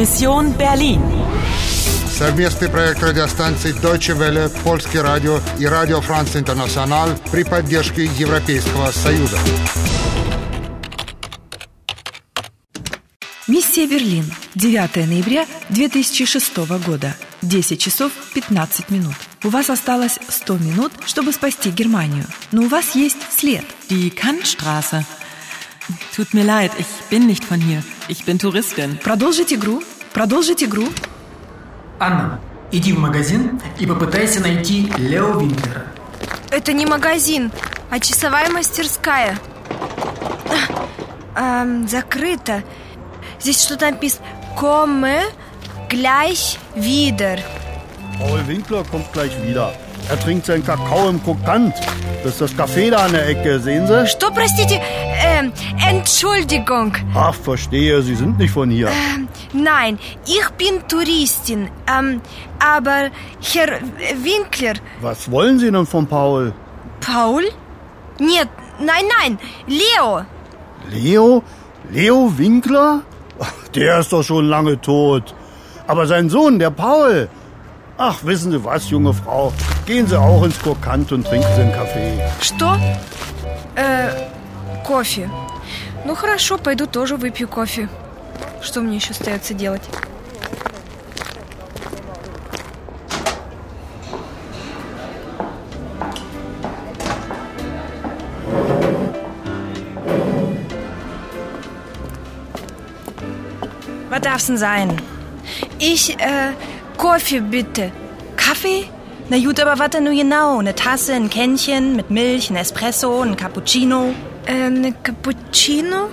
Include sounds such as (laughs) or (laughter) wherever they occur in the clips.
Mission Berlin. Совместный проект радиостанций Deutsche Welle, Польский радио и Радио Франц Интернационал при поддержке Европейского Союза. Миссия Берлин. 9 ноября 2006 года. 10 часов 15 минут. У вас осталось 100 минут, чтобы спасти Германию. Но у вас есть след. Die Kantstraße. Tut mir leid, ich bin nicht von hier. Ich bin Touristin. Продолжить игру. Продолжить игру. Анна, иди в магазин и попытайся найти Лео Винклера. Это не магазин, а часовая мастерская. Эм, закрыто. Здесь что-то написано. Komme gleich wieder. Paul Winkler kommt gleich wieder. Er trinkt seinen Kakao im Krokant. Das ist das Café da an der Ecke, sehen Sie? Что, простите? Ähm, Entschuldigung. Ach, verstehe, Sie sind nicht von hier. Ähm, nein, ich bin Touristin. Ähm, aber Herr Winkler... Was wollen Sie denn von Paul? Paul? Нет, nein, nein, Leo. Leo? Leo Winkler? Ach, Der ist doch schon lange tot. Aber sein Sohn, der Paul. Ach, wissen Sie was, junge Frau? Gehen Sie auch ins Krokant und trinken Sie einen Kaffee. Что? Э, кофе. Ну хорошо, пойду тоже выпью кофе. Что мне еще остается делать? Was darf's denn sein? Ich, äh, Кофе bitte. Kaffee? Na gut, aber was denn nun genau? Eine Tasse, ein Kännchen mit Milch, ein Espresso, ein Cappuccino? Äh, ne Cappuccino?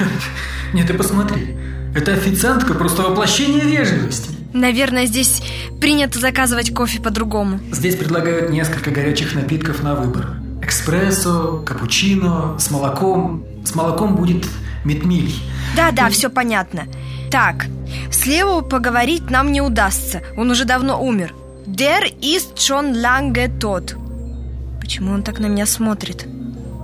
(laughs) Нет, ты посмотри. Эта официантка просто воплощение вежливости. Наверное, здесь принято заказывать кофе по-другому. Здесь предлагают несколько горячих напитков на выбор. Экспрессо, капучино, с молоком. С молоком будет метмиль. Да-да, все понятно. Так, с Лео поговорить нам не удастся. Он уже давно умер. Der ist schon lange tot. Почему он так на меня смотрит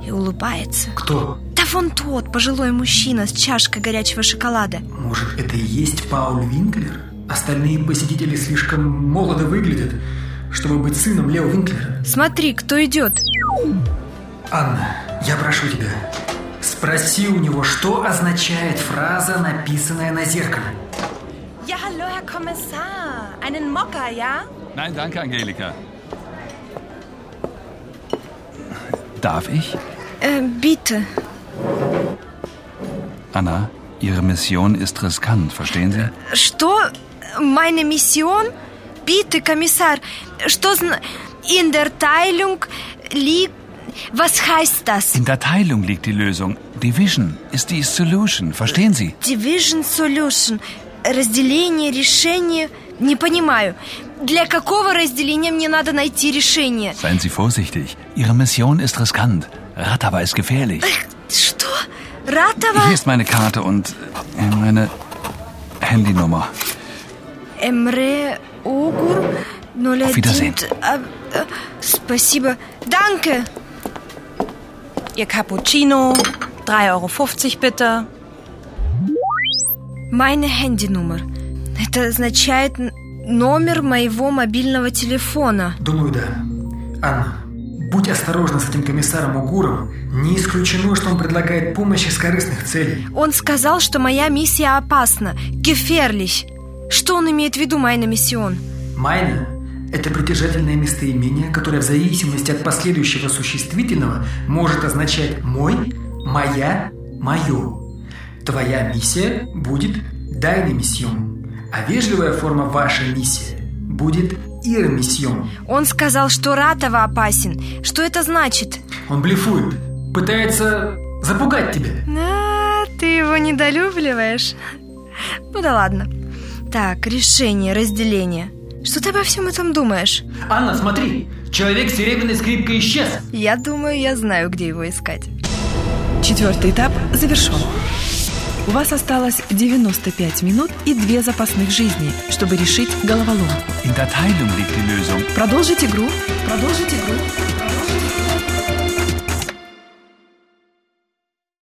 и улыбается? Кто? Да вон тот, пожилой мужчина с чашкой горячего шоколада. Может, это и есть Пауль Винклер? Остальные посетители слишком молодо выглядят, чтобы быть сыном Лео Винклера. Смотри, кто идет. Анна, я прошу тебя, спроси у него, что означает фраза, написанная на зеркале. Ja, hallo, Herr Kommissar. Einen Mokka, ja? Nein, danke, Angelika. Darf ich? Äh, bitte. Anna, Ihre Mission ist riskant, verstehen Sie? Что? Meine Mission? Bitte, Kommissar. Что зна... In der Teilung liegt... Was heißt das? In der Teilung liegt die Lösung. Division ist die Solution, verstehen Sie? Division Solution. Разделение, решение... Не понимаю. Для какого разделения мне надо найти решение? Seien Sie vorsichtig. Ihre Mission ist riskant. Ratava ist gefährlich. Что? Ратова? Hier ist meine Karte und äh, meine Handynummer. Эмре Огур 01... Auf Wiedersehen. А, а, спасибо. Danke. Ihr Cappuccino, 3,50 Euro bitte. Meine Handynummer. Это означает номер моего мобильного телефона. Думаю, да. Анна, будь осторожна с этим комиссаром Угуром. Не исключено, что он предлагает помощь из корыстных целей. Он сказал, что моя миссия опасна. Gefährlich. Что он имеет в виду, майна миссион? Майна – это притяжательное местоимение, которое в зависимости от последующего существительного может означать «мой», «моя», «моё». Твоя миссия будет «deine Mission», а вежливая форма «ваша миссия» будет «ihre Mission». Он сказал, что Ратова опасен. Что это значит? Он блефует, пытается запугать тебя. А, ты его недолюбливаешь? Ну да ладно. Так, решение, разделение. Что ты обо всем этом думаешь? Анна, смотри, человек с серебряной скрипкой исчез. Я думаю, я знаю, где его искать. Четвертый этап завершен. У вас осталось 95 минут и две запасных жизни, чтобы решить головоломку. Продолжить игру. Продолжить игру.